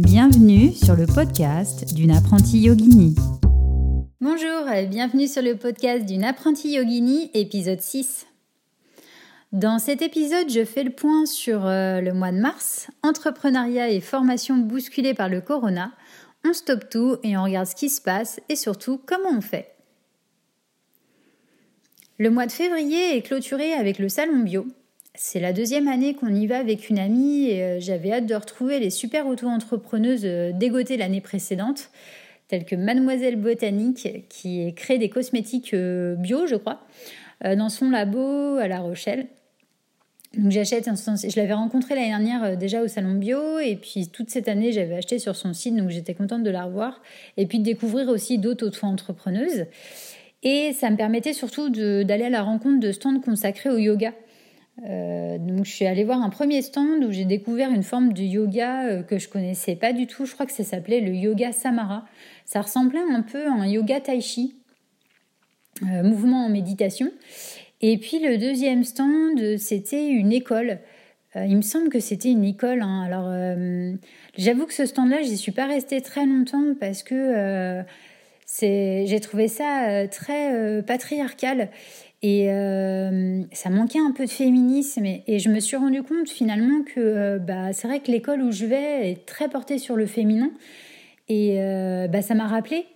Bienvenue sur le podcast d'une apprentie yogini. Bonjour et bienvenue sur le podcast d'une apprentie yogini, épisode 6. Dans cet épisode, je fais le point sur euh, le mois de mars, entrepreneuriat et formation bousculée par le corona. On stoppe tout et on regarde ce qui se passe et surtout comment on fait. Le mois de février est clôturé avec le salon bio, c'est la deuxième année qu'on y va avec une amie et euh, j'avais hâte de retrouver les super auto-entrepreneuses euh, dégotées l'année précédente, telles que Mademoiselle Botanique qui crée des cosmétiques euh, bio, je crois, dans son labo à La Rochelle. Donc j'achète, je l'avais rencontrée l'année dernière déjà au salon bio et puis toute cette année j'avais acheté sur son site donc j'étais contente de la revoir et puis de découvrir aussi d'autres auto-entrepreneuses. Et ça me permettait surtout d'aller à la rencontre de stands consacrés au yoga. Euh, donc je suis allée voir un premier stand où j'ai découvert une forme de yoga euh, que je connaissais pas du tout. Je crois que ça s'appelait le yoga Samara. Ça ressemblait un peu à un yoga tai chi, euh, mouvement en méditation. Et puis le deuxième stand, c'était une école. il me semble que c'était une école. Hein. Alors j'avoue que ce stand-là, j'y suis pas restée très longtemps parce que j'ai trouvé ça très patriarcal et euh, ça manquait un peu de féminisme. Et, je me suis rendu compte finalement que euh, bah, c'est vrai que l'école où je vais est très portée sur le féminin. Et euh, bah, ça m'a rappelé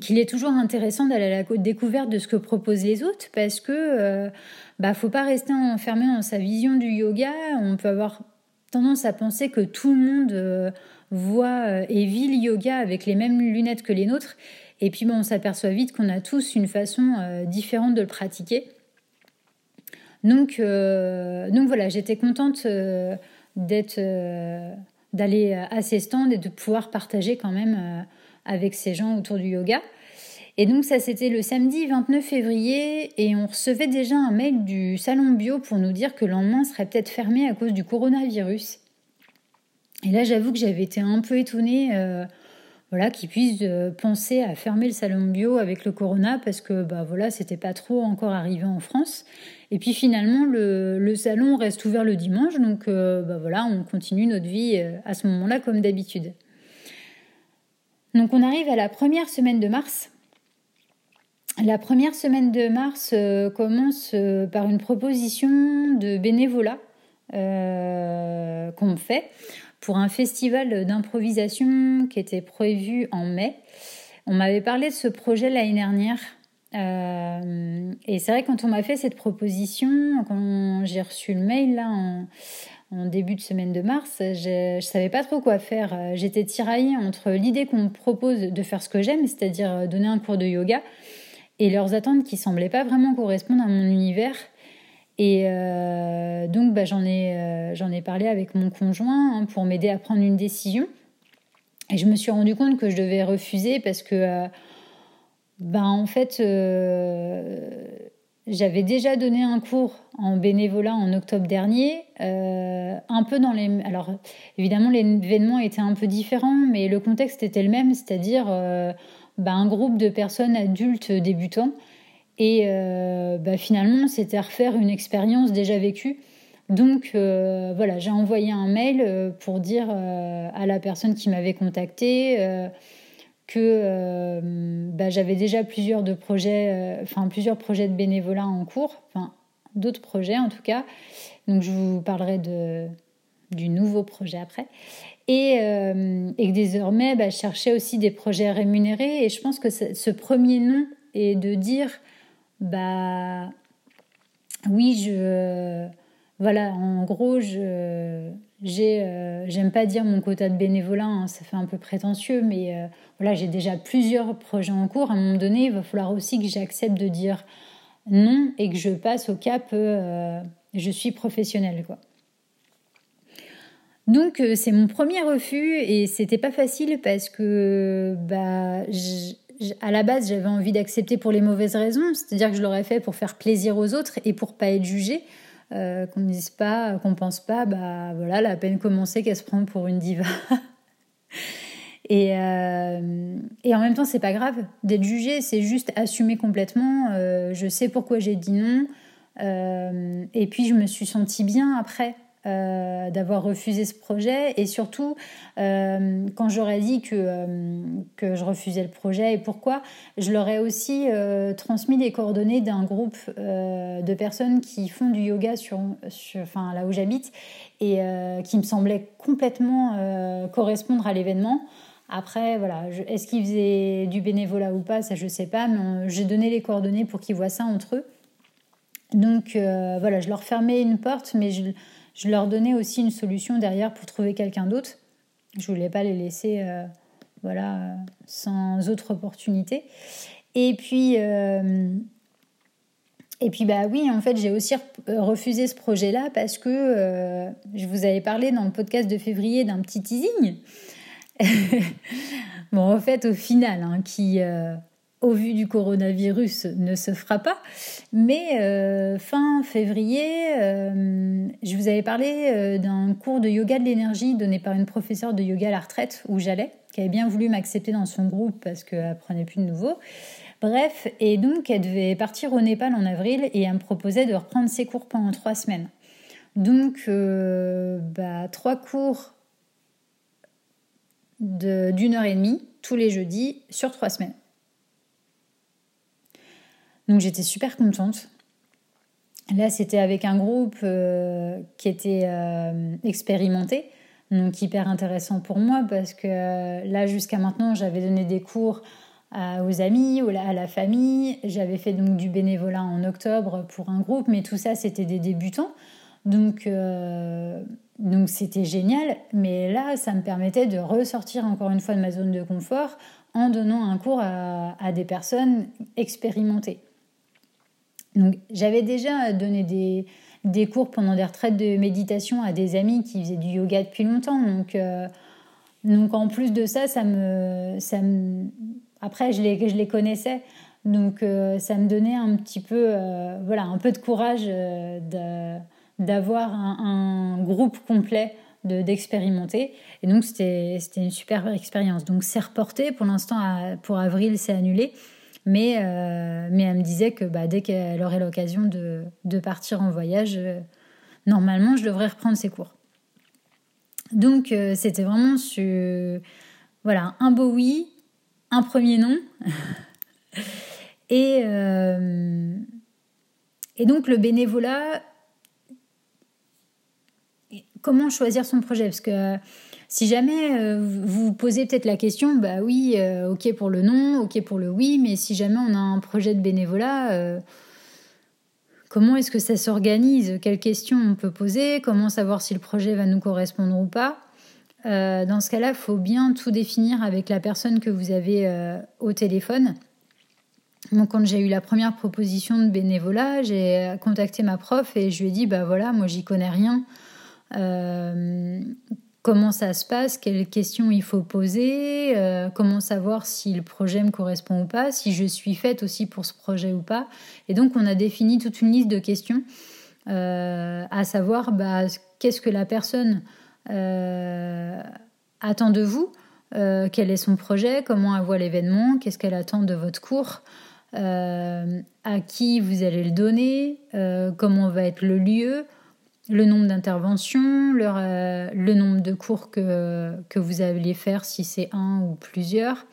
qu'il est toujours intéressant d'aller à la découverte de ce que proposent les autres parce que bah faut pas rester enfermé dans sa vision du yoga. On peut avoir tendance à penser que tout le monde voit et vit le yoga avec les mêmes lunettes que les nôtres. Et puis bon, on s'aperçoit vite qu'on a tous une façon euh, différente de le pratiquer. Donc, euh, donc voilà, j'étais contente euh, d'être, d'aller à ces stands et de pouvoir partager quand même avec ces gens autour du yoga. Et donc ça c'était le samedi 29 février et on recevait déjà un mail du salon bio pour nous dire que le lendemain serait peut-être fermé à cause du coronavirus. Et là j'avoue que j'avais été un peu étonnée voilà, qui puissent euh, penser à fermer le salon bio avec le corona parce que bah voilà, c'était pas trop encore arrivé en France. Et puis finalement, le, salon reste ouvert le dimanche, donc euh, bah voilà, on continue notre vie euh, à ce moment-là comme d'habitude. Donc on arrive à la première semaine de mars. La première semaine de mars commence par une proposition de bénévolat qu'on fait pour un festival d'improvisation qui était prévu en mai. On m'avait parlé de ce projet l'année dernière. Euh, et c'est vrai, quand on m'a fait cette proposition, quand j'ai reçu le mail là en, début de semaine de mars, je ne savais pas trop quoi faire. J'étais tiraillée entre l'idée qu'on me propose de faire ce que j'aime, c'est-à-dire donner un cours de yoga, et leurs attentes qui semblaient pas vraiment correspondre à mon univers. Et euh, donc, bah, j'en ai, euh, j'en ai parlé avec mon conjoint hein, pour m'aider à prendre une décision. Et je me suis rendu compte que je devais refuser parce que, euh, bah, en fait, j'avais déjà donné un cours en bénévolat en octobre dernier, un peu dans les. Alors, évidemment, l'événement était un peu différent, mais le contexte était le même, c'est-à-dire bah, un groupe de personnes adultes débutants et euh, bah, finalement, c'était refaire une expérience déjà vécue. Donc euh, voilà, j'ai envoyé un mail euh, pour dire à la personne qui m'avait contacté que bah, j'avais déjà plusieurs de projets, enfin plusieurs projets de bénévolat en cours, enfin d'autres projets en tout cas. Donc je vous parlerai de, du nouveau projet après. Et, et que désormais, bah, je cherchais aussi des projets rémunérés. Et je pense que ce premier nom est de dire bah oui, je voilà, en gros, je j'ai euh, j'aime pas dire mon quota de bénévolat, hein, ça fait un peu prétentieux, mais euh, voilà, j'ai déjà plusieurs projets en cours. À un moment donné, il va falloir aussi que j'accepte de dire non et que je passe au cap euh, je suis professionnelle quoi. Donc c'est mon premier refus et c'était pas facile parce que bah à la base, j'avais envie d'accepter pour les mauvaises raisons, c'est-à-dire que je l'aurais fait pour faire plaisir aux autres et pour pas être jugée. Euh, qu'on ne dise pas, qu'on pense pas, bah voilà, la peine commencée qu'elle se prend pour une diva. et, euh, et en même temps, c'est pas grave d'être jugée, c'est juste assumer complètement. Euh, je sais pourquoi j'ai dit non. et puis, je me suis sentie bien après euh, d'avoir refusé ce projet et surtout euh, quand j'aurais dit que, euh, que je refusais le projet et pourquoi, je leur ai aussi transmis des coordonnées d'un groupe de personnes qui font du yoga sur, enfin, là où j'habite et qui me semblait complètement correspondre à l'événement. Après, voilà, est-ce qu'ils faisaient du bénévolat ou pas, ça je sais pas, mais j'ai donné les coordonnées pour qu'ils voient ça entre eux. Donc voilà, je leur fermais une porte, mais je, je leur donnais aussi une solution derrière pour trouver quelqu'un d'autre. Je voulais pas les laisser euh, voilà, sans autre opportunité. Et puis, euh, et puis bah oui, en fait, j'ai aussi refusé ce projet-là parce que euh, je vous avais parlé dans le podcast de février d'un petit teasing. bon, en fait, au final, hein, qui au vu du coronavirus, ne se fera pas. Mais euh, fin février, euh, je vous avais parlé euh, d'un cours de yoga de l'énergie donné par une professeure de yoga à la retraite où j'allais, qui avait bien voulu m'accepter dans son groupe parce qu'elle prenait plus de nouveau. Bref, et donc elle devait partir au Népal en avril et elle me proposait de reprendre ses cours pendant trois semaines. Donc, bah, trois cours d'une heure et demie tous les jeudis sur trois semaines. Donc j'étais super contente. Là, c'était avec un groupe euh, qui était euh, expérimenté, donc hyper intéressant pour moi parce que euh, là, jusqu'à maintenant, j'avais donné des cours aux amis, à la famille. J'avais fait donc du bénévolat en octobre pour un groupe, mais tout ça, c'était des débutants. Donc, donc c'était génial. Mais là, ça me permettait de ressortir encore une fois de ma zone de confort en donnant un cours à des personnes expérimentées. J'avais déjà donné des, des, cours pendant des retraites de méditation à des amis qui faisaient du yoga depuis longtemps. Donc, euh, donc en plus de ça, ça me, ça me... après je les, je les connaissais. Donc euh, ça me donnait un petit peu, euh, voilà, un peu de courage d'avoir un, un, groupe complet d'expérimenter. et donc c'était une super expérience. Donc c'est reporté. Pour l'instant, pour avril, c'est annulé. Mais, euh, mais elle me disait que bah, dès qu'elle aurait l'occasion de, de, partir en voyage, euh, normalement, je devrais reprendre ses cours. Donc, euh, c'était vraiment sur, voilà, un beau oui, un premier non. et, et donc, le bénévolat, comment choisir son projet? Parce que si jamais euh, vous posez peut-être la question, bah oui, euh, ok pour le non, ok pour le oui, mais si jamais on a un projet de bénévolat, euh, comment est-ce que ça s'organise? Quelles questions on peut poser? Comment savoir si le projet va nous correspondre ou pas? Dans ce cas-là, il faut bien tout définir avec la personne que vous avez au téléphone. Donc, quand j'ai eu la première proposition de bénévolat, j'ai contacté ma prof et je lui ai dit, bah voilà, moi j'y connais rien comment ça se passe, quelles questions il faut poser, euh, comment savoir si le projet me correspond ou pas, si je suis faite aussi pour ce projet ou pas. Et donc on a défini toute une liste de questions, euh, à savoir bah, qu'est-ce que la personne euh, attend de vous, quel est son projet, comment elle voit l'événement, qu'est-ce qu'elle attend de votre cours. à qui vous allez le donner, comment va être le lieu, le nombre d'interventions, euh, le, nombre de cours que, que vous allez faire si c'est un ou plusieurs.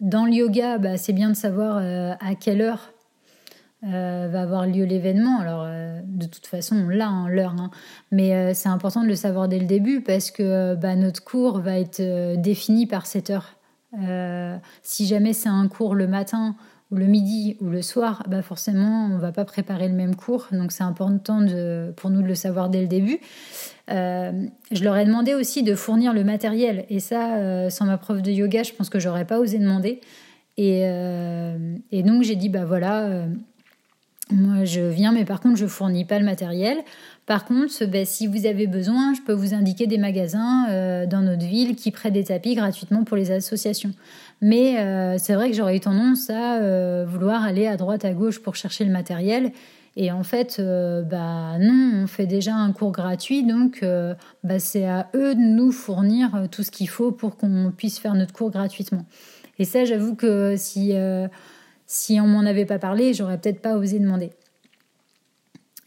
Dans le yoga, bah, c'est bien de savoir euh, à quelle heure euh, va avoir lieu l'événement. Alors, de toute façon, on l'a, hein, l'heure. Hein. Mais c'est important de le savoir dès le début parce que bah, notre cours va être défini par cette heure. si jamais c'est un cours le matin, le midi ou le soir, bah forcément, on va pas préparer le même cours. Donc, c'est important de, pour nous de le savoir dès le début. Euh, je leur ai demandé aussi de fournir le matériel. Et ça, euh, sans ma prof de yoga, je pense que j'aurais pas osé demander. Et, euh, et donc, j'ai dit, bah voilà, moi je viens, mais par contre, je fournis pas le matériel. Par contre, bah, si vous avez besoin, je peux vous indiquer des magasins dans notre ville qui prêtent des tapis gratuitement pour les associations. Mais euh, c'est vrai que j'aurais eu tendance à euh, vouloir aller à droite, à gauche pour chercher le matériel. Et en fait, euh, bah non, on fait déjà un cours gratuit, donc bah, c'est à eux de nous fournir tout ce qu'il faut pour qu'on puisse faire notre cours gratuitement. Et ça, j'avoue que si, si on m'en avait pas parlé, j'aurais peut-être pas osé demander.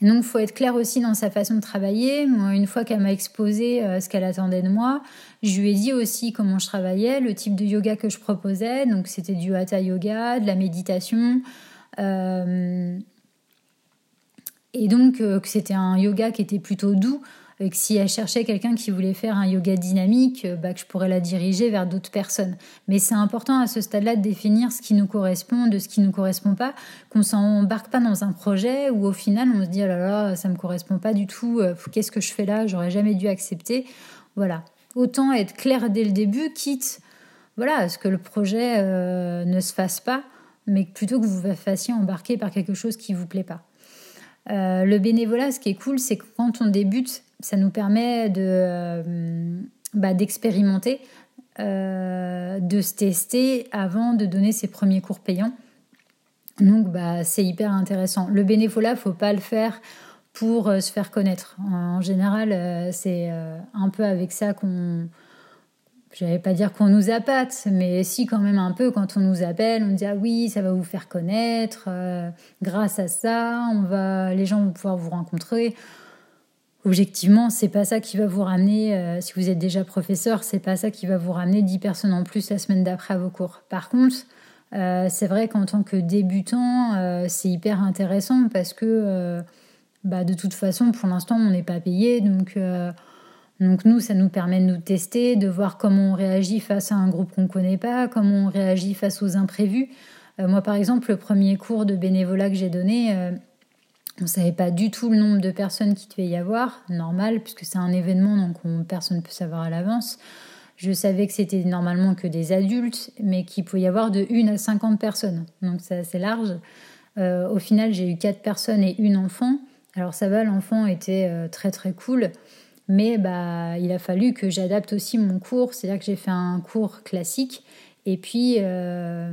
Donc, il faut être clair aussi dans sa façon de travailler. Moi, une fois qu'elle m'a exposé euh, ce qu'elle attendait de moi, je lui ai dit aussi comment je travaillais, le type de yoga que je proposais. Donc, c'était du hatha yoga, de la méditation. Euh, et donc, euh, que c'était un yoga qui était plutôt doux et que si elle cherchait quelqu'un qui voulait faire un yoga dynamique, euh, bah, que je pourrais la diriger vers d'autres personnes. Mais c'est important à ce stade-là de définir ce qui nous correspond, de ce qui ne nous correspond pas, qu'on s'embarque pas dans un projet où au final on se dit oh là là, ça me correspond pas du tout, euh, qu'est-ce que je fais là, j'aurais jamais dû accepter. Voilà. Autant être clair dès le début, quitte voilà, à ce que le projet euh, ne se fasse pas, mais plutôt que vous vous fassiez embarquer par quelque chose qui vous plaît pas. le bénévolat, ce qui est cool, c'est que quand on débute, ça nous permet de, euh, bah, d'expérimenter, euh, de se tester avant de donner ses premiers cours payants. Donc bah, c'est hyper intéressant. Le bénévolat, faut pas le faire pour euh, se faire connaître. En, général, c'est un peu avec ça qu'on... Je vais pas dire qu'on nous appâte, mais si quand même un peu quand on nous appelle, on dit ah oui, ça va vous faire connaître, grâce à ça, on va, les gens vont pouvoir vous rencontrer objectivement, c'est pas ça qui va vous ramener, euh, si vous êtes déjà professeur, c'est pas ça qui va vous ramener 10 personnes en plus la semaine d'après à vos cours. Par contre, euh, c'est vrai qu'en tant que débutant, euh, c'est hyper intéressant parce que bah, de toute façon, pour l'instant, on n'est pas payé. Donc, donc nous, ça nous permet de nous tester, de voir comment on réagit face à un groupe qu'on ne connaît pas, comment on réagit face aux imprévus. moi, par exemple, le premier cours de bénévolat que j'ai donné, on ne savait pas du tout le nombre de personnes qui devait y avoir, normal, puisque c'est un événement, donc personne ne peut savoir à l'avance. Je savais que c'était normalement que des adultes, mais qu'il pouvait y avoir de 1 à 50 personnes. Donc c'est assez large. Euh, au final, j'ai eu 4 personnes et une enfant. Alors ça va, l'enfant était euh, très très cool. Mais bah, il a fallu que j'adapte aussi mon cours. C'est-à-dire que j'ai fait un cours classique. Et puis, euh,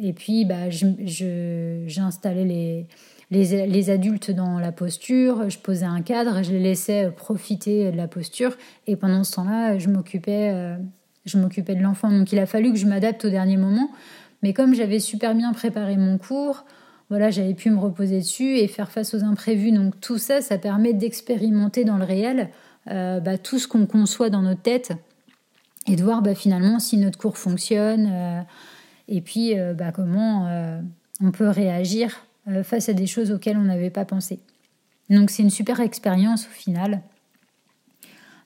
et puis bah, j'ai installé les, les, adultes dans la posture, je posais un cadre, je les laissais profiter de la posture et pendant ce temps-là, je m'occupais euh, je m'occupais de l'enfant. Donc il a fallu que je m'adapte au dernier moment, mais comme j'avais super bien préparé mon cours, voilà, j'avais pu me reposer dessus et faire face aux imprévus. Donc tout ça, ça permet d'expérimenter dans le réel euh, bah, tout ce qu'on conçoit dans notre tête et de voir bah, finalement si notre cours fonctionne euh, et puis bah, comment on peut réagir euh, face à des choses auxquelles on n'avait pas pensé. Donc c'est une super expérience au final.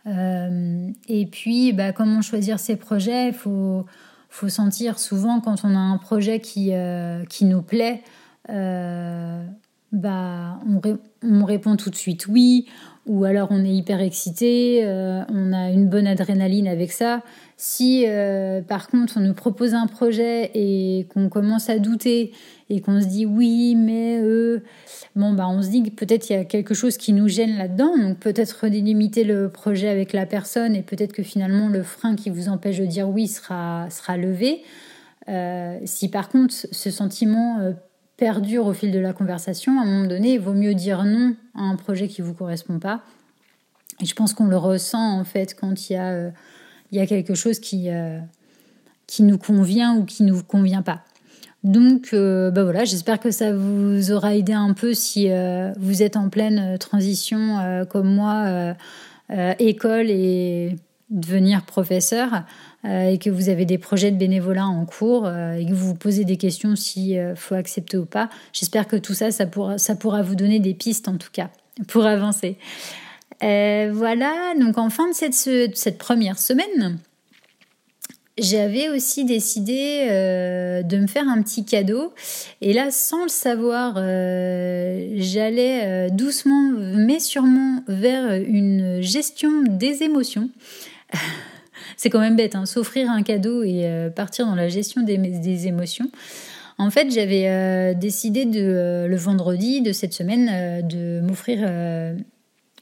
Euh, et puis, bah, comment choisir ses projets? Il faut, faut sentir souvent quand on a un projet qui, euh, qui nous plaît, bah, on, on, répond tout de suite oui, ou alors on est hyper excité, on a une bonne adrénaline avec ça. Si par contre on nous propose un projet et qu'on commence à douter et qu'on se dit oui, mais euh, bon, bah, on se dit que peut-être il y a quelque chose qui nous gêne là-dedans. Donc peut-être délimiter le projet avec la personne et peut-être que finalement le frein qui vous empêche de dire oui sera, sera levé. Euh, si par contre ce sentiment euh, perdure au fil de la conversation, à un moment donné, il vaut mieux dire non à un projet qui ne vous correspond pas. Et je pense qu'on le ressent en fait quand il y a, il y a quelque chose qui, qui nous convient ou qui ne nous convient pas. Donc, euh, bah voilà, j'espère que ça vous aura aidé un peu si euh, vous êtes en pleine euh, transition comme moi, école et devenir professeur, et que vous avez des projets de bénévolat en cours et que vous vous posez des questions s'il faut accepter ou pas. J'espère que tout ça, ça pourra, vous donner des pistes en tout cas pour avancer. voilà, donc en fin de cette, première semaine, j'avais aussi décidé euh, de me faire un petit cadeau. Et là, sans le savoir, euh, j'allais euh, doucement mais sûrement vers une gestion des émotions. C'est quand même bête, hein, s'offrir un cadeau et partir dans la gestion des, des émotions. En fait, j'avais décidé de, le vendredi de cette semaine de m'offrir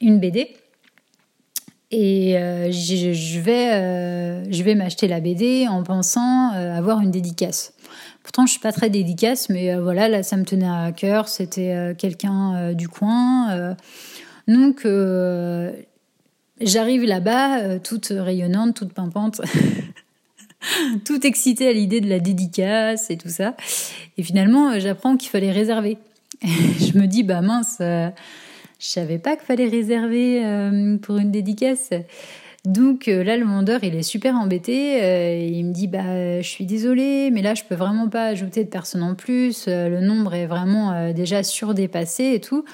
une BD et euh, je, vais, euh, vais m'acheter la BD en pensant euh, avoir une dédicace. Pourtant, je suis pas très dédicace, mais voilà, là, ça me tenait à cœur. C'était quelqu'un du coin. donc, j'arrive là-bas, toute rayonnante, toute pimpante. toute excitée à l'idée de la dédicace et tout ça. Et finalement, j'apprends qu'il fallait réserver. je me dis, bah mince, Je savais pas qu'il fallait réserver pour une dédicace. Donc euh, là, le vendeur, il est super embêté. Euh, il me dit bah, je suis désolé, mais là, je peux vraiment pas ajouter de personnes en plus. Euh, le nombre est vraiment déjà surdépassé et tout.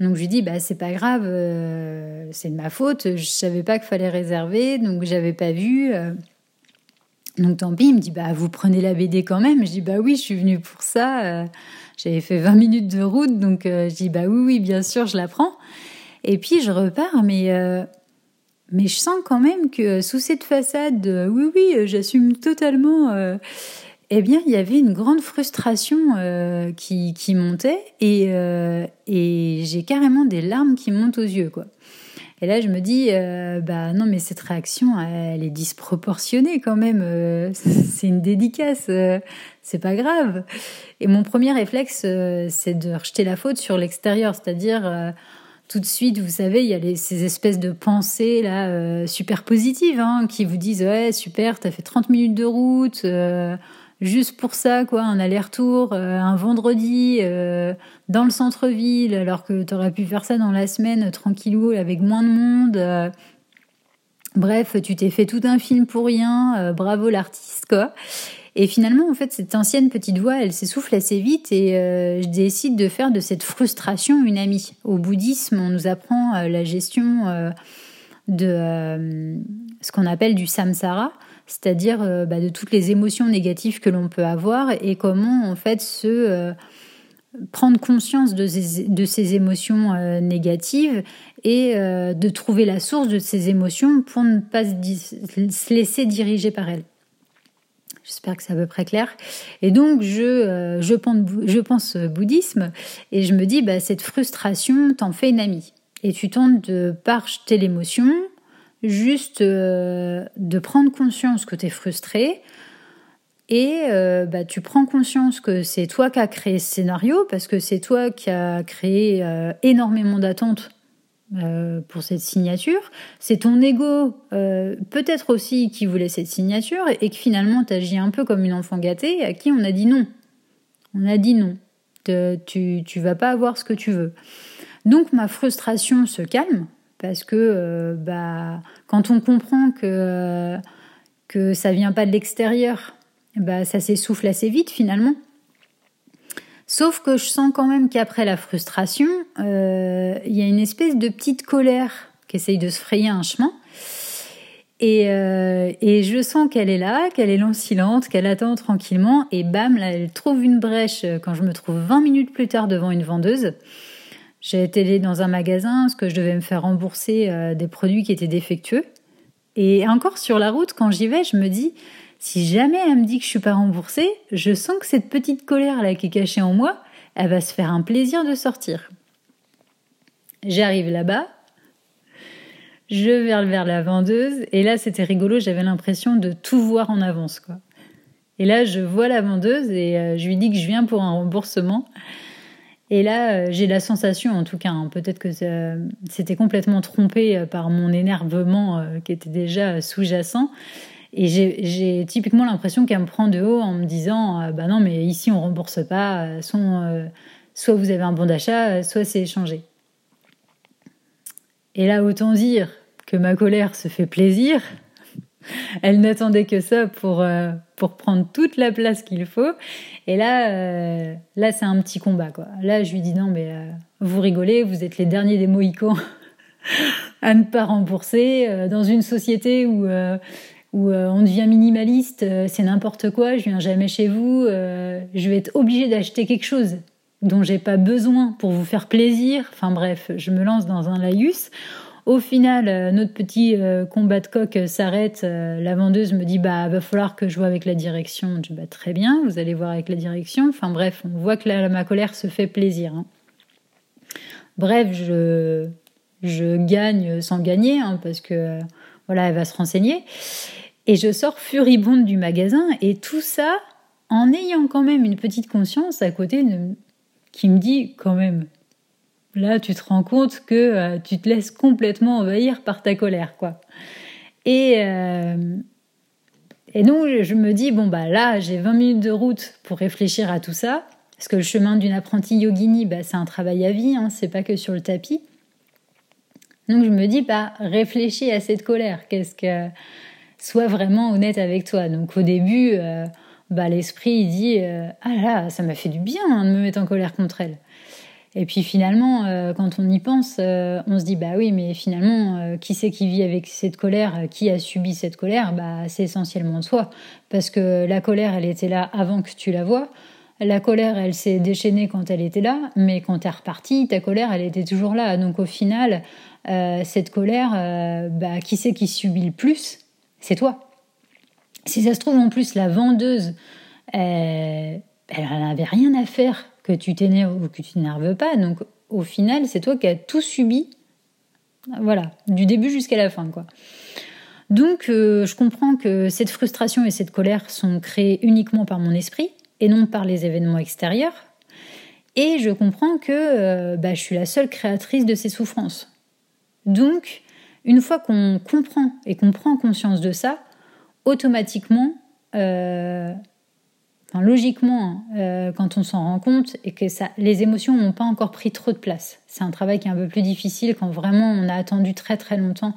Donc je lui dis bah c'est pas grave, c'est de ma faute. Je savais pas qu'il fallait réserver, donc j'avais pas vu. donc tant pis. Il me dit bah vous prenez la BD quand même. Je dis bah oui, je suis venue pour ça. J'avais fait 20 minutes de route, donc je dis bah oui oui bien sûr je la prends. Et puis je repars, mais mais je sens quand même que euh, sous cette façade, oui, oui, euh, j'assume totalement, euh, eh bien, il y avait une grande frustration qui, qui, montait et, et j'ai carrément des larmes qui montent aux yeux, quoi. Et là, je me dis, bah non, mais cette réaction, elle est disproportionnée quand même. c'est une dédicace, c'est pas grave. Et mon premier réflexe, c'est de rejeter la faute sur l'extérieur, c'est-à-dire tout de suite, vous savez, il y a ces espèces de pensées là euh, super positives hein, qui vous disent ouais super, t'as fait 30 minutes de route euh, juste pour ça quoi, un aller-retour, euh, un vendredi dans le centre-ville alors que t'aurais pu faire ça dans la semaine tranquillou avec moins de monde. bref, tu t'es fait tout un film pour rien, bravo l'artiste quoi. Et finalement, en fait, cette ancienne petite voix, elle s'essouffle assez vite et euh, je décide de faire de cette frustration une amie. Au bouddhisme, on nous apprend euh, la gestion euh, de ce qu'on appelle du samsara, c'est-à-dire bah, de toutes les émotions négatives que l'on peut avoir et comment, en fait, se prendre conscience de ces, émotions négatives et de trouver la source de ces émotions pour ne pas se laisser diriger par elles. J'espère que c'est à peu près clair. Et donc, je, euh, pense, je bouddhisme et je me dis, bah, cette frustration t'en fait une amie. Et tu tentes de rejeter l'émotion, juste euh, de prendre conscience que tu es frustré. Et euh, bah, tu prends conscience que c'est toi qui as créé ce scénario, parce que c'est toi qui as créé énormément d'attentes euh, pour cette signature. C'est ton ego, euh, peut-être aussi, qui voulait cette signature et que finalement tu agis un peu comme une enfant gâtée à qui on a dit non. On a dit non. tu, tu vas pas avoir ce que tu veux. Donc ma frustration se calme parce que euh, bah, quand on comprend que, que ça vient pas de l'extérieur, bah, ça s'essouffle assez vite finalement. Sauf que je sens quand même qu'après la frustration, euh, il y a une espèce de petite colère qui essaye de se frayer un chemin. Et, euh, et je sens qu'elle est là, qu'elle est lancilante, qu'elle attend tranquillement. Et bam, là, elle trouve une brèche euh, quand je me trouve 20 minutes plus tard devant une vendeuse. J'ai été dans un magasin parce que je devais me faire rembourser des produits qui étaient défectueux. Et encore sur la route, quand j'y vais, je me dis, si jamais elle me dit que je suis pas remboursée, je sens que cette petite colère là qui est cachée en moi, elle va se faire un plaisir de sortir. J'arrive là-bas, je vais vers la vendeuse et là c'était rigolo, j'avais l'impression de tout voir en avance quoi. Et là je vois la vendeuse et euh, je lui dis que je viens pour un remboursement. Et là, euh, j'ai la sensation, en tout cas, hein, peut-être que c'était complètement trompé euh, par mon énervement qui était déjà sous-jacent. Et j'ai typiquement l'impression qu'elle me prend de haut en me disant euh, Bah non, mais ici on rembourse pas, euh, euh, soit vous avez un bon d'achat, soit c'est échangé. Et là, autant dire que ma colère se fait plaisir. Elle n'attendait que ça pour, pour prendre toute la place qu'il faut. Et là, là c'est un petit combat. Quoi. Là, je lui dis Non, mais vous rigolez, vous êtes les derniers des Mohicans à ne pas rembourser dans une société où où euh, on devient minimaliste, euh, c'est n'importe quoi, je viens jamais chez vous, euh, je vais être obligée d'acheter quelque chose dont j'ai pas besoin pour vous faire plaisir. Enfin bref, je me lance dans un laïus. Au final, notre petit combat de coq s'arrête. la vendeuse me dit bah va falloir que je vois avec la direction. Je dis bah très bien, vous allez voir avec la direction. Enfin bref, on voit que ma colère se fait plaisir. Hein. Bref, je je gagne sans gagner hein, parce que voilà, elle va se renseigner. Et je sors furibonde du magasin et tout ça en ayant quand même une petite conscience à côté qui me dit quand même, là tu te rends compte que euh, tu te laisses complètement envahir par ta colère, quoi. Et, euh, donc je me dis, bon bah là j'ai 20 minutes de route pour réfléchir à tout ça. Parce que le chemin d'une apprentie yogini, bah, c'est un travail à vie, hein, c'est pas que sur le tapis. Donc je me dis, bah, réfléchis à cette colère. Qu'est-ce que. Sois vraiment honnête avec toi. Donc au début, euh, bah, l'esprit il dit, ah là, ça m'a fait du bien hein, de me mettre en colère contre elle. Et puis finalement, euh, quand on y pense, on se dit bah oui, mais finalement, qui c'est qui vit avec cette colère Qui a subi cette colère Bah c'est essentiellement toi, parce que la colère, elle était là avant que tu la vois. La colère, elle s'est déchaînée quand elle était là, mais quand tu es reparti, ta colère, elle était toujours là. Donc au final, euh, cette colère, euh, bah, qui c'est qui subit le plus C'est toi. Si ça se trouve, en plus, la vendeuse, euh, elle n'avait rien à faire tu t'énerves ou que tu t'énerves pas. Donc au final, c'est toi qui as tout subi. Voilà, du début jusqu'à la fin, quoi. Donc, je comprends que cette frustration et cette colère sont créées uniquement par mon esprit, et non par les événements extérieurs. Et je comprends que euh, bah, je suis la seule créatrice de ces souffrances. Donc, une fois qu'on comprend et qu'on prend conscience de ça, automatiquement, euh, logiquement, hein, euh, quand on s'en rend compte et que ça, les émotions n'ont pas encore pris trop de place. C'est un travail qui est un peu plus difficile quand vraiment on a attendu très très longtemps.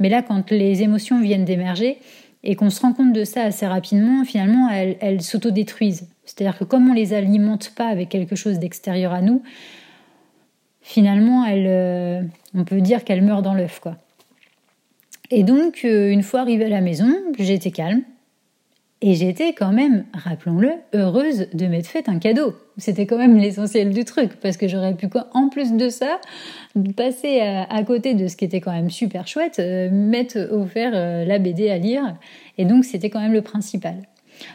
Mais là, quand les émotions viennent d'émerger, et qu'on se rend compte de ça assez rapidement, finalement, elles, s'autodétruisent. C'est-à-dire que comme on les alimente pas avec quelque chose d'extérieur à nous, finalement, elles, euh, on peut dire qu'elles meurent dans l'œuf. Et donc, euh, une fois arrivée à la maison, j'étais calme. Et j'étais quand même, rappelons-le, heureuse de m'être fait un cadeau. C'était quand même l'essentiel du truc, parce que j'aurais pu, en plus de ça, passer à, côté de ce qui était quand même super chouette, euh, m'être offert euh, la BD à lire. Et donc, c'était quand même le principal.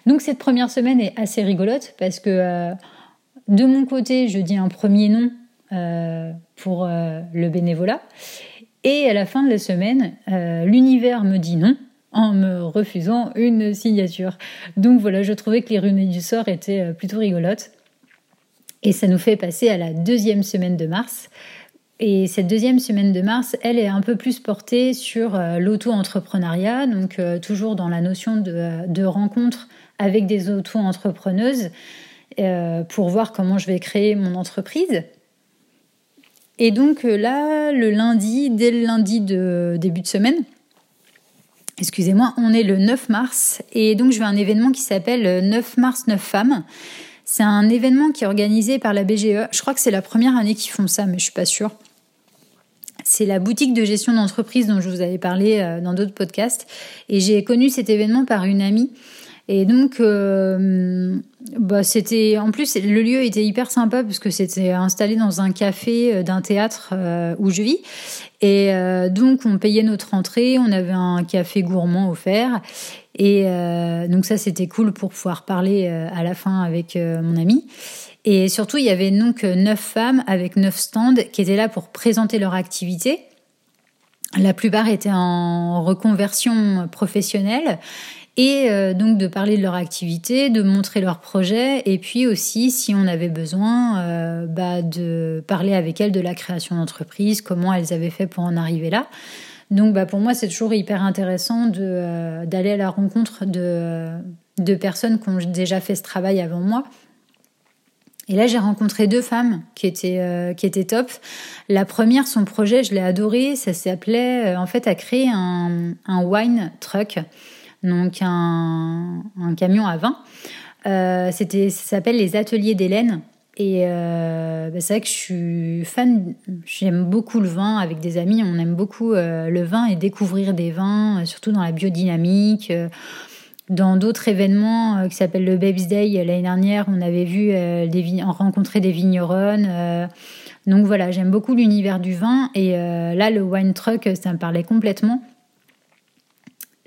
Donc, cette première semaine est assez rigolote, parce que euh, de mon côté, je dis un premier nom pour le bénévolat. Et à la fin de la semaine, l'univers me dit non en me refusant une signature. Donc voilà, je trouvais que les runes du sort étaient euh, plutôt rigolotes. Et ça nous fait passer à la deuxième semaine de mars. Et cette deuxième semaine de mars, elle est un peu plus portée sur euh, l'auto-entrepreneuriat, donc euh, toujours dans la notion de, rencontre avec des auto-entrepreneuses pour voir comment je vais créer mon entreprise. Et donc là, le lundi, dès le lundi de début de semaine, Excusez-moi, on est le 9 mars et donc je vais à un événement qui s'appelle 9 mars 9 femmes. C'est un événement qui est organisé par la BGE. Je crois que c'est la première année qu'ils font ça, mais je suis pas sûre. C'est la boutique de gestion d'entreprise dont je vous avais parlé euh, dans d'autres podcasts. Et j'ai connu cet événement par une amie et donc, euh, bah, c'était en plus le lieu était hyper sympa parce que c'était installé dans un café euh, d'un théâtre euh, où je vis. Et donc, on payait notre entrée, on avait un café gourmand offert. Et donc ça, c'était cool pour pouvoir parler à la fin avec mon ami. Et surtout, il y avait donc neuf femmes avec neuf stands qui étaient là pour présenter leur activité. La plupart étaient en reconversion professionnelle et euh, donc de parler de leur activité, de montrer leurs projets, et puis aussi, si on avait besoin, euh, bah, de parler avec elles de la création d'entreprise, comment elles avaient fait pour en arriver là. Donc bah, pour moi, c'est toujours hyper intéressant euh, d'aller à la rencontre de, personnes qui ont déjà fait ce travail avant moi. Et là, j'ai rencontré deux femmes qui étaient, qui étaient top. La première, son projet, je l'ai adoré. Ça s'appelait, en fait, à créer un wine truck donc un, camion à vin. Euh, c'était, ça s'appelle les ateliers d'Hélène. Et euh, bah, c'est vrai que je suis fan, j'aime beaucoup le vin avec des amis, on aime beaucoup euh, le vin et découvrir des vins, surtout dans la biodynamique. dans d'autres événements qui s'appellent le Babes Day, l'année dernière, on avait vu des rencontrer des vigneronnes. donc voilà, j'aime beaucoup l'univers du vin et là, le wine truck, ça me parlait complètement.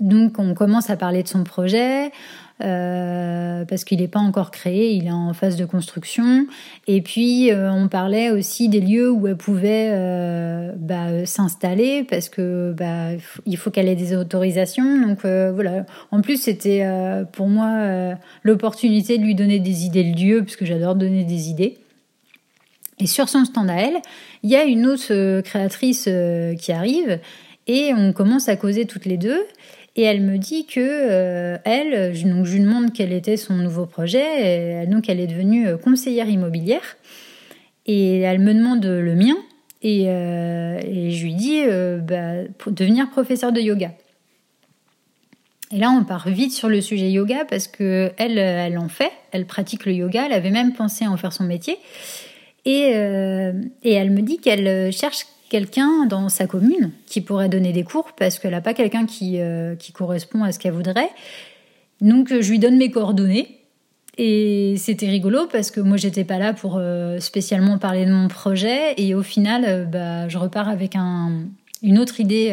Donc on commence à parler de son projet. Euh, parce qu'il n'est pas encore créé, il est en phase de construction. Et puis euh, on parlait aussi des lieux où elle pouvait euh, bah, s'installer parce que bah, il faut qu'elle ait des autorisations. Donc voilà. En plus c'était pour moi l'opportunité de lui donner des idées de lieux puisque j'adore donner des idées. Et sur son stand à elle, il y a une autre créatrice qui arrive et on commence à causer toutes les deux. Et elle me dit que elle, donc je lui demande quel était son nouveau projet. Et donc elle est devenue conseillère immobilière. Et elle me demande le mien. Et, je lui dis bah, devenir professeur de yoga. Et là, on part vite sur le sujet yoga parce que elle, elle en fait, elle pratique le yoga, elle avait même pensé en faire son métier. Et, euh, et elle me dit qu'elle cherche quelqu'un dans sa commune qui pourrait donner des cours parce qu'elle n'a pas quelqu'un qui, euh, qui correspond à ce qu'elle voudrait. Donc, je lui donne mes coordonnées. Et c'était rigolo parce que moi, j'étais pas là pour euh, spécialement parler de mon projet. Et au final, bah, je repars avec un, une autre idée,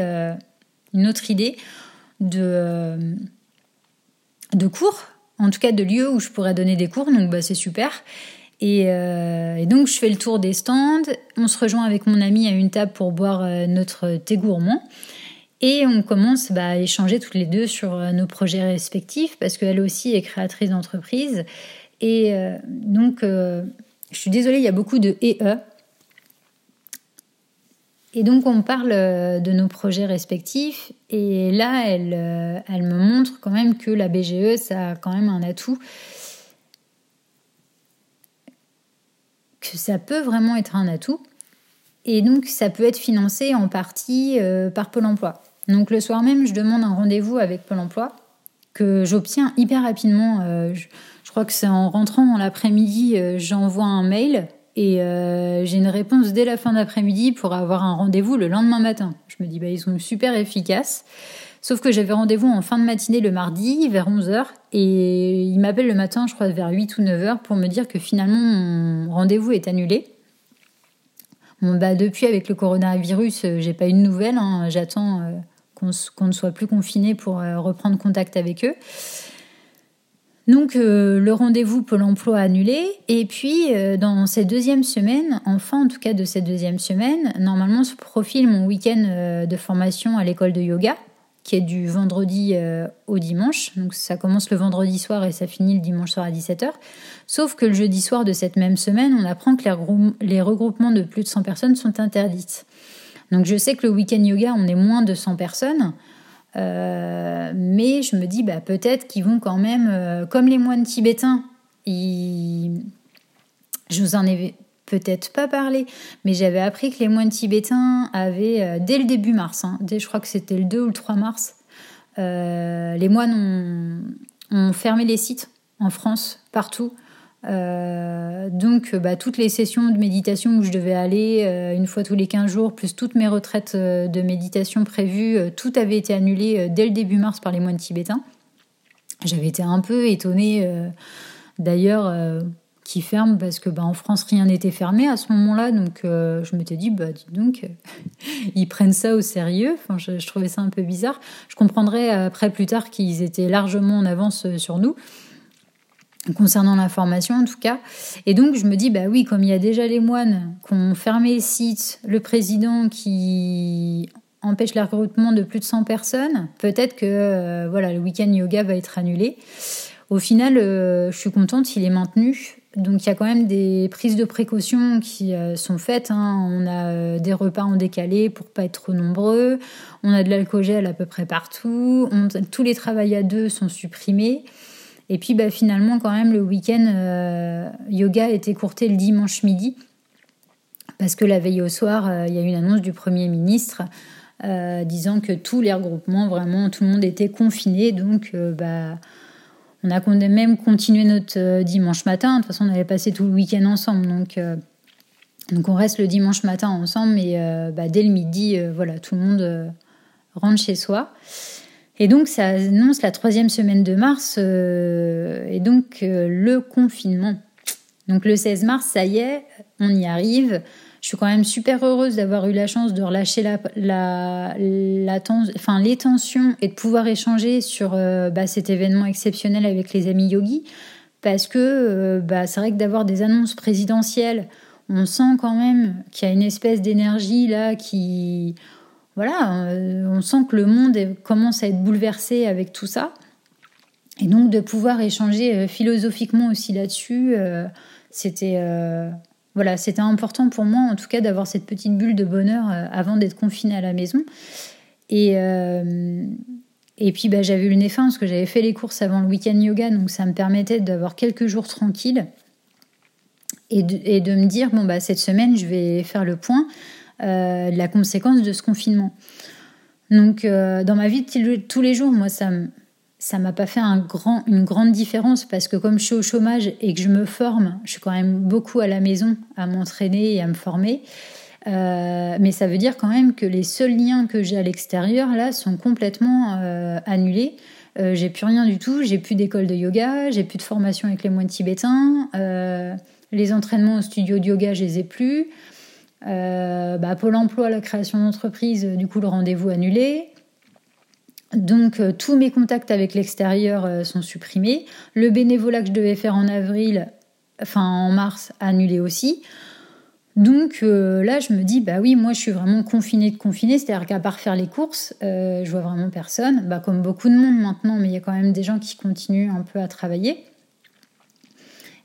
une autre idée de, euh, de cours, en tout cas de lieux où je pourrais donner des cours, donc bah, c'est super. Euh, et, donc je fais le tour des stands, on se rejoint avec mon ami à une table pour boire euh, notre thé gourmand. Et on commence bah, à échanger toutes les deux sur nos projets respectifs, parce qu'elle aussi est créatrice d'entreprise. Et donc, je suis désolée, il y a beaucoup de et e et donc on parle euh, de nos projets respectifs et là elle, euh, elle me montre quand même que la BGE ça a quand même un atout ça peut vraiment être un atout et donc ça peut être financé en partie euh, par Pôle Emploi. Donc le soir même je demande un rendez-vous avec Pôle Emploi que j'obtiens hyper rapidement. je, je, crois que c'est en rentrant dans l'après-midi j'envoie un mail et euh, j'ai une réponse dès la fin d'après-midi pour avoir un rendez-vous le lendemain matin. Je me dis, bah, ils sont super efficaces. Sauf que j'avais rendez-vous en fin de matinée le mardi, vers 11h, et il m'appelle le matin, je crois, vers 8 ou 9h, pour me dire que finalement, mon rendez-vous est annulé. Bon, bah, depuis, avec le coronavirus, euh, j'ai pas eu de nouvelles. Hein. J'attends euh, qu'on ne soit plus confiné pour reprendre contact avec eux. Donc euh, le rendez-vous Pôle Emploi annulé. Et puis euh, dans cette deuxième semaine, enfin en tout cas de cette deuxième semaine, normalement se profile mon week-end euh, de formation à l'école de yoga, qui est du vendredi au dimanche. Donc ça commence le vendredi soir et ça finit le dimanche soir à 17h. Sauf que le jeudi soir de cette même semaine, on apprend que les regroupements de plus de 100 personnes sont interdites. Donc je sais que le week-end yoga, on est moins de 100 personnes. Euh, mais je me dis, bah, peut-être qu'ils vont quand même, euh, comme les moines tibétains, je vous en ai peut-être pas parlé, mais j'avais appris que les moines tibétains avaient, euh, dès le début mars, hein, je crois que c'était le 2 ou le 3 mars, les moines ont, fermé les sites en France, partout. Euh, donc, bah, toutes les sessions de méditation où je devais aller euh, une fois tous les 15 jours, plus toutes mes retraites euh, de méditation prévues, tout avait été annulé dès le début mars par les moines tibétains. J'avais été un peu étonnée, d'ailleurs, qui ferment parce que bah, en France rien n'était fermé à ce moment-là, donc je m'étais dit, bah, dis donc, ils prennent ça au sérieux. Je, trouvais ça un peu bizarre. Je comprendrais après plus tard qu'ils étaient largement en avance sur nous concernant l'information en tout cas. Et donc je me dis, bah oui, comme il y a déjà les moines qui ont fermé les sites, le président qui empêche le de plus de 100 personnes, peut-être que euh, voilà, le week-end yoga va être annulé. Au final, euh, je suis contente, il est maintenu. Donc il y a quand même des prises de précautions qui euh, sont faites. Hein. On a des repas en décalé pour pas être trop nombreux. On a de l'alcool à peu près partout. tous les travails à deux sont supprimés. Et puis bah, finalement, quand même, le week-end, euh, yoga a été courté le dimanche midi, parce que la veille au soir, euh, il y a eu une annonce du Premier ministre euh, disant que tous les regroupements, vraiment, tout le monde était confiné. Donc, bah, on a même continué notre dimanche matin. De toute façon, on avait passé tout le week-end ensemble. Donc, donc, on reste le dimanche matin ensemble, mais bah, dès le midi, voilà, tout le monde rentre chez soi. Et donc, ça annonce la troisième semaine de mars euh, et donc euh, le confinement. Donc, le 16 mars, ça y est, on y arrive. Je suis quand même super heureuse d'avoir eu la chance de relâcher la, la, la enfin, les tensions et de pouvoir échanger sur euh, bah, cet événement exceptionnel avec les amis yogis. Parce que bah, c'est vrai que d'avoir des annonces présidentielles, on sent quand même qu'il y a une espèce d'énergie là qui voilà, euh, on sent que le monde commence à être bouleversé avec tout ça. Et donc de pouvoir échanger euh, philosophiquement aussi là-dessus, euh, c'était voilà, c'était important pour moi en tout cas d'avoir cette petite bulle de bonheur avant d'être confinée à la maison. Et, et puis bah, j'avais eu le nez fin parce que j'avais fait les courses avant le week-end yoga, donc ça me permettait d'avoir quelques jours tranquilles et de, me dire bon bah cette semaine je vais faire le point euh, de la conséquence de ce confinement. Donc euh, dans ma vie de tous les jours, moi ça ça m'a pas fait un grand, une grande différence parce que comme je suis au chômage et que je me forme, je suis quand même beaucoup à la maison à m'entraîner et à me former. Euh, mais ça veut dire quand même que les seuls liens que j'ai à l'extérieur là sont complètement euh, annulés. Euh, j'ai plus rien du tout, j'ai plus d'école de yoga, j'ai plus de formation avec les moines tibétains, les entraînements au studio de yoga, je les ai plus. Bah, Pôle emploi, la création d'entreprise, du coup le rendez-vous annulé. Donc tous mes contacts avec l'extérieur sont supprimés. Le bénévolat que je devais faire en avril, enfin en mars, annulé aussi. Donc euh, là, je me dis, bah oui, moi je suis vraiment confinée de confinée, c'est-à-dire qu'à part faire les courses, euh, je vois vraiment personne, bah, comme beaucoup de monde maintenant, mais il y a quand même des gens qui continuent un peu à travailler.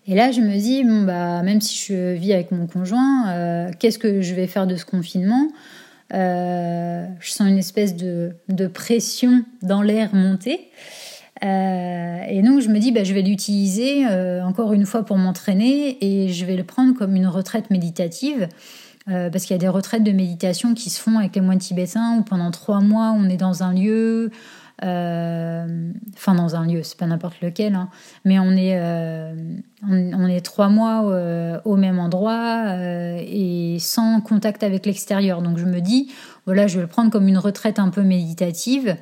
Et là, je me dis, bon, bah, même si je vis avec mon conjoint, euh, qu'est-ce que je vais faire de ce confinement? Je sens une espèce de, de pression dans l'air monter. Euh, et donc je me dis, bah, je vais l'utiliser euh, encore une fois pour m'entraîner et je vais le prendre comme une retraite méditative. Euh, parce qu'il y a des retraites de méditation qui se font avec les moines tibétains où pendant trois mois on est dans un lieu, enfin dans un lieu, c'est pas n'importe lequel, hein, mais on est, on, est trois mois au même endroit et sans contact avec l'extérieur. Donc je me dis, voilà, je vais le prendre comme une retraite un peu méditative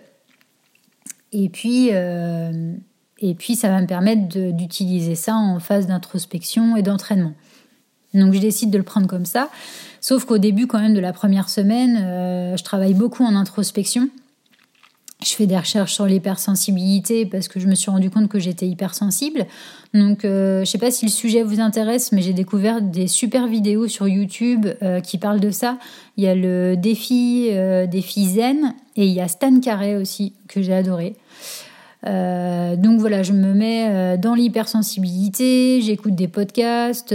et puis, euh, et puis ça va me permettre d'utiliser ça en phase d'introspection et d'entraînement. Donc je décide de le prendre comme ça. Sauf qu'au début quand même de la première semaine, euh, je travaille beaucoup en introspection. Je fais des recherches sur l'hypersensibilité parce que je me suis rendu compte que j'étais hypersensible. Donc, euh, je sais pas si le sujet vous intéresse, mais j'ai découvert des super vidéos sur YouTube euh, qui parlent de ça. Il y a le défi, euh, défi zen et il y a Stan Carré aussi que j'ai adoré. donc voilà, je me mets dans l'hypersensibilité, j'écoute des podcasts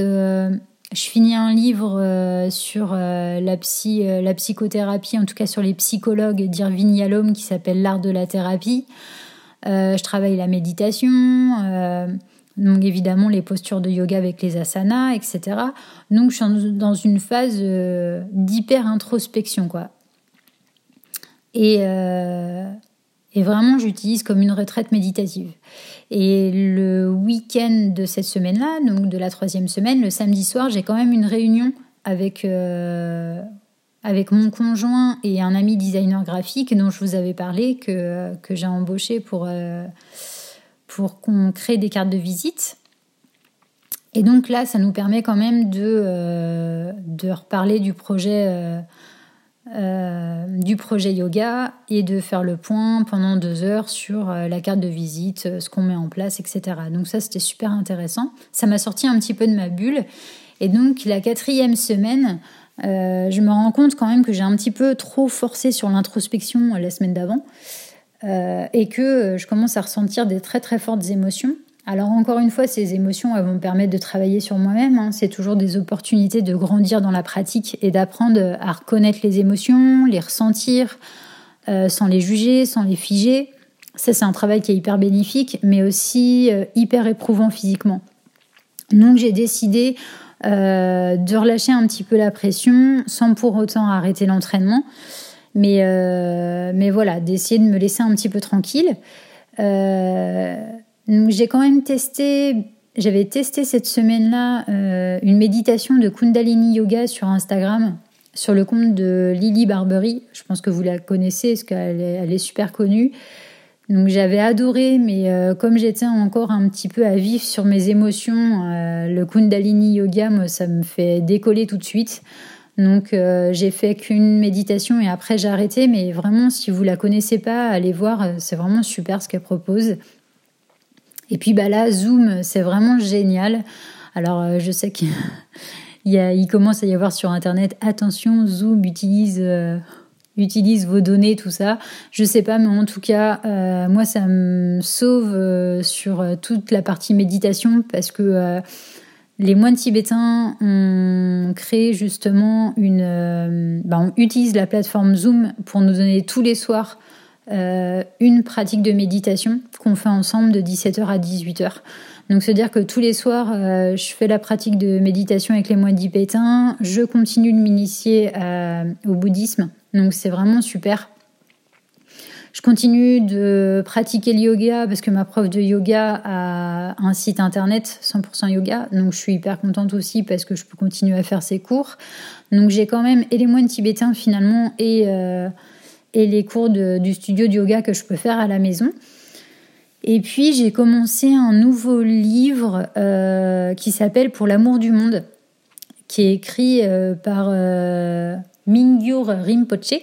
je finis un livre euh, sur euh, euh, la psychothérapie, en tout cas sur les psychologues d'Irving Yalom qui s'appelle L'art de la thérapie. je travaille la méditation, donc évidemment les postures de yoga avec les asanas, etc. Donc je suis dans une phase d'hyper introspection, quoi. Et vraiment, j'utilise comme une retraite méditative. Et le week-end de cette semaine-là, donc de la troisième semaine, le samedi soir, j'ai quand même une réunion avec, euh, avec mon conjoint et un ami designer graphique dont je vous avais parlé, que, que j'ai embauché pour, euh, pour qu'on crée des cartes de visite. Et donc là, ça nous permet quand même de, euh, de reparler du projet euh, du projet yoga et de faire le point pendant deux heures sur euh, la carte de visite, euh, ce qu'on met en place, etc. Donc ça, c'était super intéressant. Ça m'a sorti un petit peu de ma bulle. Et donc la quatrième semaine, je me rends compte quand même que j'ai un petit peu trop forcé sur l'introspection la semaine d'avant et que je commence à ressentir des très très fortes émotions. Alors encore une fois, ces émotions elles vont me permettre de travailler sur moi-même. Hein. C'est toujours des opportunités de grandir dans la pratique et d'apprendre à reconnaître les émotions, les ressentir, euh, sans les juger, sans les figer. Ça, c'est un travail qui est hyper bénéfique, mais aussi euh, hyper éprouvant physiquement. Donc j'ai décidé euh, de relâcher un petit peu la pression sans pour autant arrêter l'entraînement. Mais, mais voilà, d'essayer de me laisser un petit peu tranquille. J'ai quand même testé, j'avais testé cette semaine-là euh, une méditation de Kundalini Yoga sur Instagram, sur le compte de Lily Barbery. Je pense que vous la connaissez parce qu'elle est, elle est super connue. Donc j'avais adoré, mais euh, comme j'étais encore un petit peu à vif sur mes émotions, euh, le Kundalini Yoga, moi, ça me fait décoller tout de suite. Donc j'ai fait qu'une méditation et après j'ai arrêté. Mais vraiment, si vous la connaissez pas, allez voir, c'est vraiment super ce qu'elle propose. Et puis bah là, Zoom, c'est vraiment génial. Alors euh, je sais qu'il commence à y avoir sur Internet, attention, Zoom utilise, euh, utilise vos données, tout ça. Je sais pas, mais en tout cas, euh, moi, ça me sauve sur toute la partie méditation parce que les moines tibétains ont créé justement une... Bah, on utilise la plateforme Zoom pour nous donner tous les soirs une pratique de méditation qu'on fait ensemble de 17h à 18h. Donc, se dire que tous les soirs, je fais la pratique de méditation avec les moines tibétains, je continue de m'initier au bouddhisme. Donc, c'est vraiment super. Je continue de pratiquer le yoga parce que ma prof de yoga a un site internet 100% yoga. Donc je suis hyper contente aussi parce que je peux continuer à faire ses cours. Donc j'ai quand même et les moines tibétains finalement et, euh, et les cours du studio de yoga que je peux faire à la maison. Et puis j'ai commencé un nouveau livre euh, qui s'appelle Pour l'amour du monde, qui est écrit euh, par Mingyur Rinpoche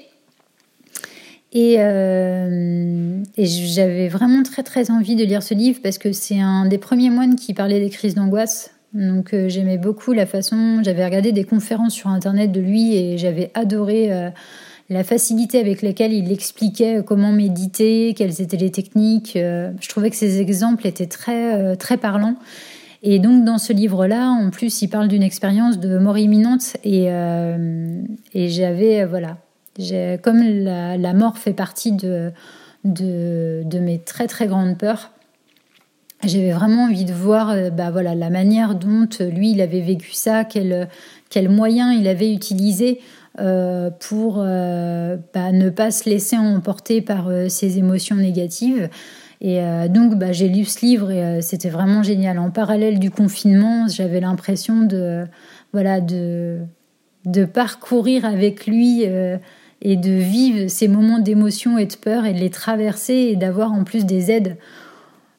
euh, et, j'avais vraiment très très envie de lire ce livre parce que c'est un des premiers moines qui parlait des crises d'angoisse. Donc euh, j'aimais beaucoup la façon, j'avais regardé des conférences sur internet de lui et j'avais adoré euh, la facilité avec laquelle il expliquait comment méditer, quelles étaient les techniques. je trouvais que ses exemples étaient très très parlants. Et donc dans ce livre-là, en plus, il parle d'une expérience de mort imminente et, et j'avais voilà comme la, mort fait partie de, de, mes très très grandes peurs, j'avais vraiment envie de voir euh, bah, voilà, la manière dont lui, il avait vécu ça, quel, quel moyen il avait utilisé euh, pour euh, bah, ne pas se laisser emporter par ses émotions négatives. Et donc, bah, j'ai lu ce livre et c'était vraiment génial. En parallèle du confinement, j'avais l'impression de, voilà, de, de parcourir avec lui et de vivre ces moments d'émotion et de peur et de les traverser et d'avoir en plus des aides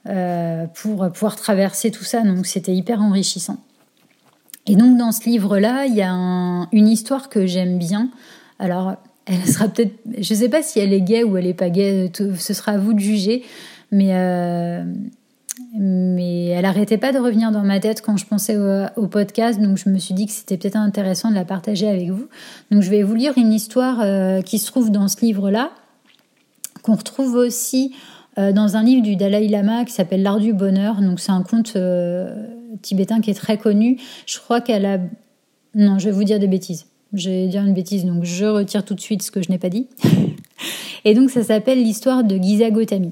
euh, pour pouvoir traverser tout ça. Donc c'était hyper enrichissant. Et donc dans ce livre-là, il y a une histoire que j'aime bien. Alors elle sera peut-être, je ne sais pas si elle est gay ou elle est pas gay, ce sera à vous de juger. Mais euh, mais elle arrêtait pas de revenir dans ma tête quand je pensais au, podcast, donc je me suis dit que c'était peut-être intéressant de la partager avec vous. Donc je vais vous lire une histoire euh, qui se trouve dans ce livre-là, qu'on retrouve aussi euh, dans un livre du Dalai Lama qui s'appelle L'art du bonheur. Donc c'est un conte euh, tibétain qui est très connu. Je crois qu'elle a... Non, je vais vous dire des bêtises. Je vais dire une bêtise, donc je retire tout de suite ce que je n'ai pas dit. Et donc ça s'appelle l'histoire de Giza Gotami.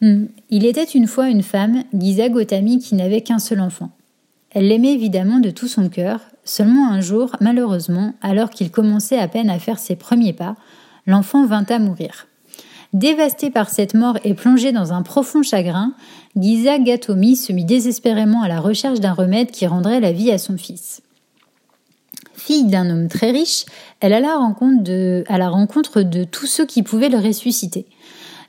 Hmm. Il était une fois une femme, Giza Gotami, qui n'avait qu'un seul enfant. Elle l'aimait évidemment de tout son cœur, seulement un jour, malheureusement, alors qu'il commençait à peine à faire ses premiers pas, l'enfant vint à mourir. Dévastée par cette mort et plongée dans un profond chagrin, Giza Gatomi se mit désespérément à la recherche d'un remède qui rendrait la vie à son fils. Fille d'un homme très riche, elle alla à la rencontre de tous ceux qui pouvaient le ressusciter.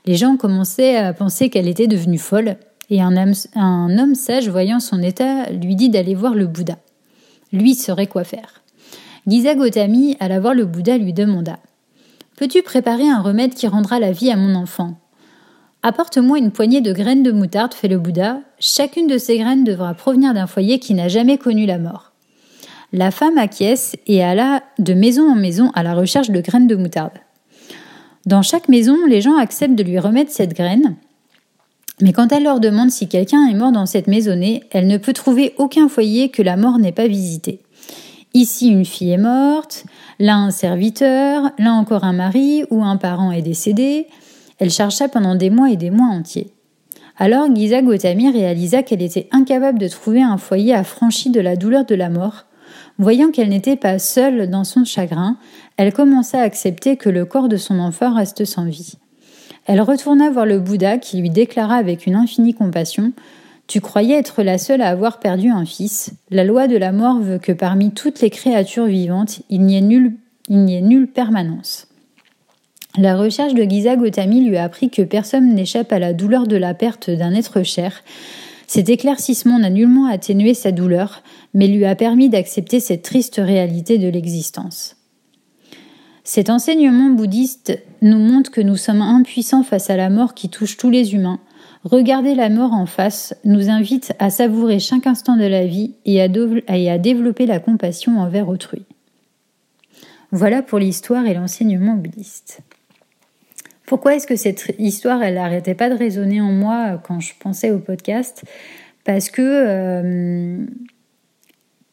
Les gens commençaient à penser qu'elle était devenue folle, et un homme, sage, voyant son état, lui dit d'aller voir le Bouddha. Lui saurait quoi faire. Giza Gotami, alla voir le Bouddha, lui demanda Peux-tu préparer un remède qui rendra la vie à mon enfant? Apporte-moi une poignée de graines de moutarde, fait le Bouddha. Chacune de ces graines devra provenir d'un foyer qui n'a jamais connu la mort. La femme acquiesce et alla de maison en maison à la recherche de graines de moutarde. Dans chaque maison, les gens acceptent de lui remettre cette graine, mais quand elle leur demande si quelqu'un est mort dans cette maisonnée, elle ne peut trouver aucun foyer que la mort n'ait pas visité. Ici, une fille est morte, là un serviteur, là encore un mari ou un parent est décédé. Elle chercha pendant des mois et des mois entiers. Alors Giza Gotami réalisa qu'elle était incapable de trouver un foyer affranchi de la douleur de la mort, Voyant qu'elle n'était pas seule dans son chagrin, elle commença à accepter que le corps de son enfant reste sans vie. Elle retourna voir le Bouddha qui lui déclara avec une infinie compassion Tu croyais être la seule à avoir perdu un fils. La loi de la mort veut que parmi toutes les créatures vivantes, il n'y ait nulle, permanence. La recherche de Giza Gotami lui a appris que personne n'échappe à la douleur de la perte d'un être cher, cet éclaircissement n'a nullement atténué sa douleur, mais lui a permis d'accepter cette triste réalité de l'existence. Cet enseignement bouddhiste nous montre que nous sommes impuissants face à la mort qui touche tous les humains. Regarder la mort en face nous invite à savourer chaque instant de la vie et à, développer la compassion envers autrui. Voilà pour l'histoire et l'enseignement bouddhiste. Pourquoi est-ce que cette histoire, elle n'arrêtait pas de résonner en moi euh, quand je pensais au podcast? Parce que, euh,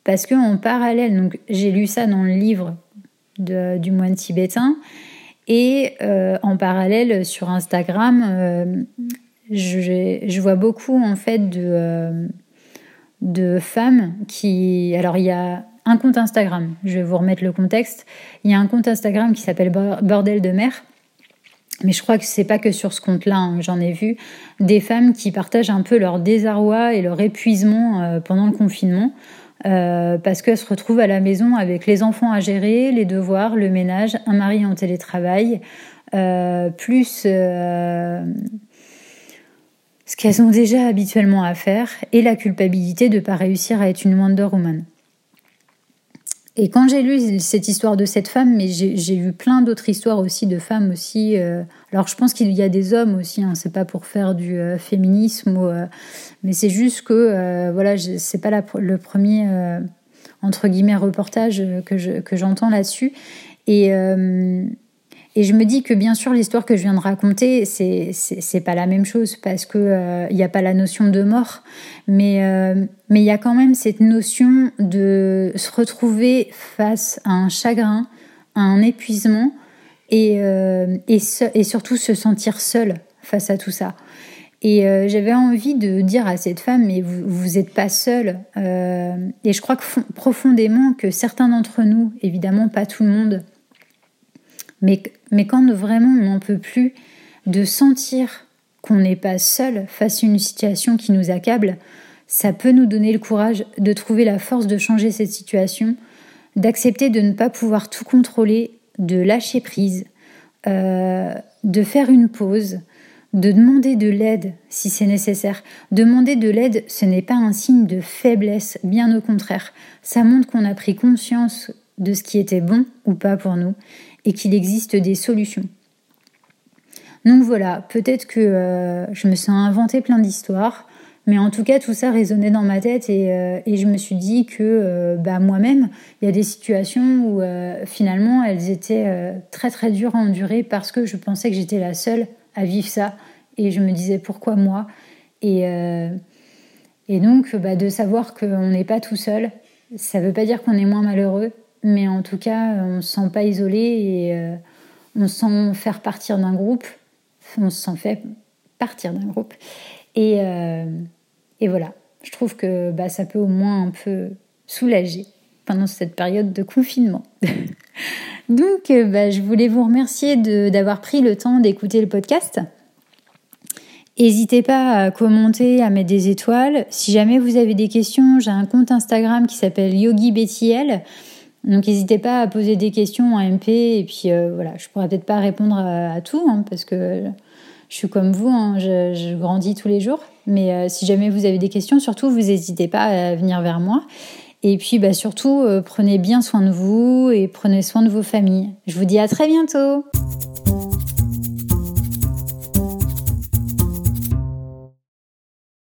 parce que en parallèle, donc j'ai lu ça dans le livre du moine tibétain, Et en parallèle, sur Instagram, je, vois beaucoup en fait de, de femmes qui... Alors il y a un compte Instagram, je vais vous remettre le contexte. Il y a un compte Instagram qui s'appelle Bordel de mer mais je crois que c'est pas que sur ce compte-là hein, j'en ai vu des femmes qui partagent un peu leur désarroi et leur épuisement euh, pendant le confinement. Euh, parce qu'elles se retrouvent à la maison avec les enfants à gérer, les devoirs, le ménage, un mari en télétravail, euh, plus ce qu'elles ont déjà habituellement à faire et la culpabilité de ne pas réussir à être une Wonder Woman. Et quand j'ai lu cette histoire de cette femme, mais j'ai vu plein d'autres histoires aussi de femmes aussi. Euh, alors je pense qu'il y a des hommes aussi, hein, c'est pas pour faire du euh, féminisme, euh, mais c'est juste que voilà, c'est pas le premier entre guillemets reportage que j'entends là-dessus. Et et je me dis que bien sûr, l'histoire que je viens de raconter, c'est c'est pas la même chose parce que il euh, n'y a pas la notion de mort, mais euh, mais il y a quand même cette notion de se retrouver face à un chagrin, à un épuisement et euh, et, et surtout se sentir seul face à tout ça. Et j'avais envie de dire à cette femme, mais vous vous êtes pas seule. et je crois que profondément que certains d'entre nous, évidemment pas tout le monde, mais, quand vraiment on n'en peut plus de sentir qu'on n'est pas seul face à une situation qui nous accable, ça peut nous donner le courage de trouver la force de changer cette situation, d'accepter de ne pas pouvoir tout contrôler, de lâcher prise, euh, de faire une pause, de demander de l'aide si c'est nécessaire. Demander de l'aide, ce n'est pas un signe de faiblesse, bien au contraire. Ça montre qu'on a pris conscience de ce qui était bon ou pas pour nous et qu'il existe des solutions. Donc voilà, peut-être que euh, je me suis inventé plein d'histoires, mais en tout cas tout ça résonnait dans ma tête et, euh, je me suis dit que euh, bah, moi-même, il y a des situations où finalement elles étaient très très dures à endurer parce que je pensais que j'étais la seule à vivre ça et je me disais pourquoi moi? Et, et donc bah, de savoir qu'on n'est pas tout seul, ça ne veut pas dire qu'on est moins malheureux, mais en tout cas, on ne se sent pas isolé et euh, on se sent faire partir d'un groupe. On se sent fait partir d'un groupe. Et, euh, et, voilà, je trouve que bah, ça peut au moins un peu soulager pendant cette période de confinement. Donc, euh, bah, je voulais vous remercier d'avoir pris le temps d'écouter le podcast. N'hésitez pas à commenter, à mettre des étoiles. Si jamais vous avez des questions, j'ai un compte Instagram qui s'appelle Yogi donc n'hésitez pas à poser des questions en MP et puis euh, voilà, je pourrais peut-être pas répondre à, tout hein, parce que je suis comme vous, hein, je, grandis tous les jours. Mais euh, si jamais vous avez des questions, surtout vous n'hésitez pas à venir vers moi. Et puis bah, surtout, euh, prenez bien soin de vous et prenez soin de vos familles. Je vous dis à très bientôt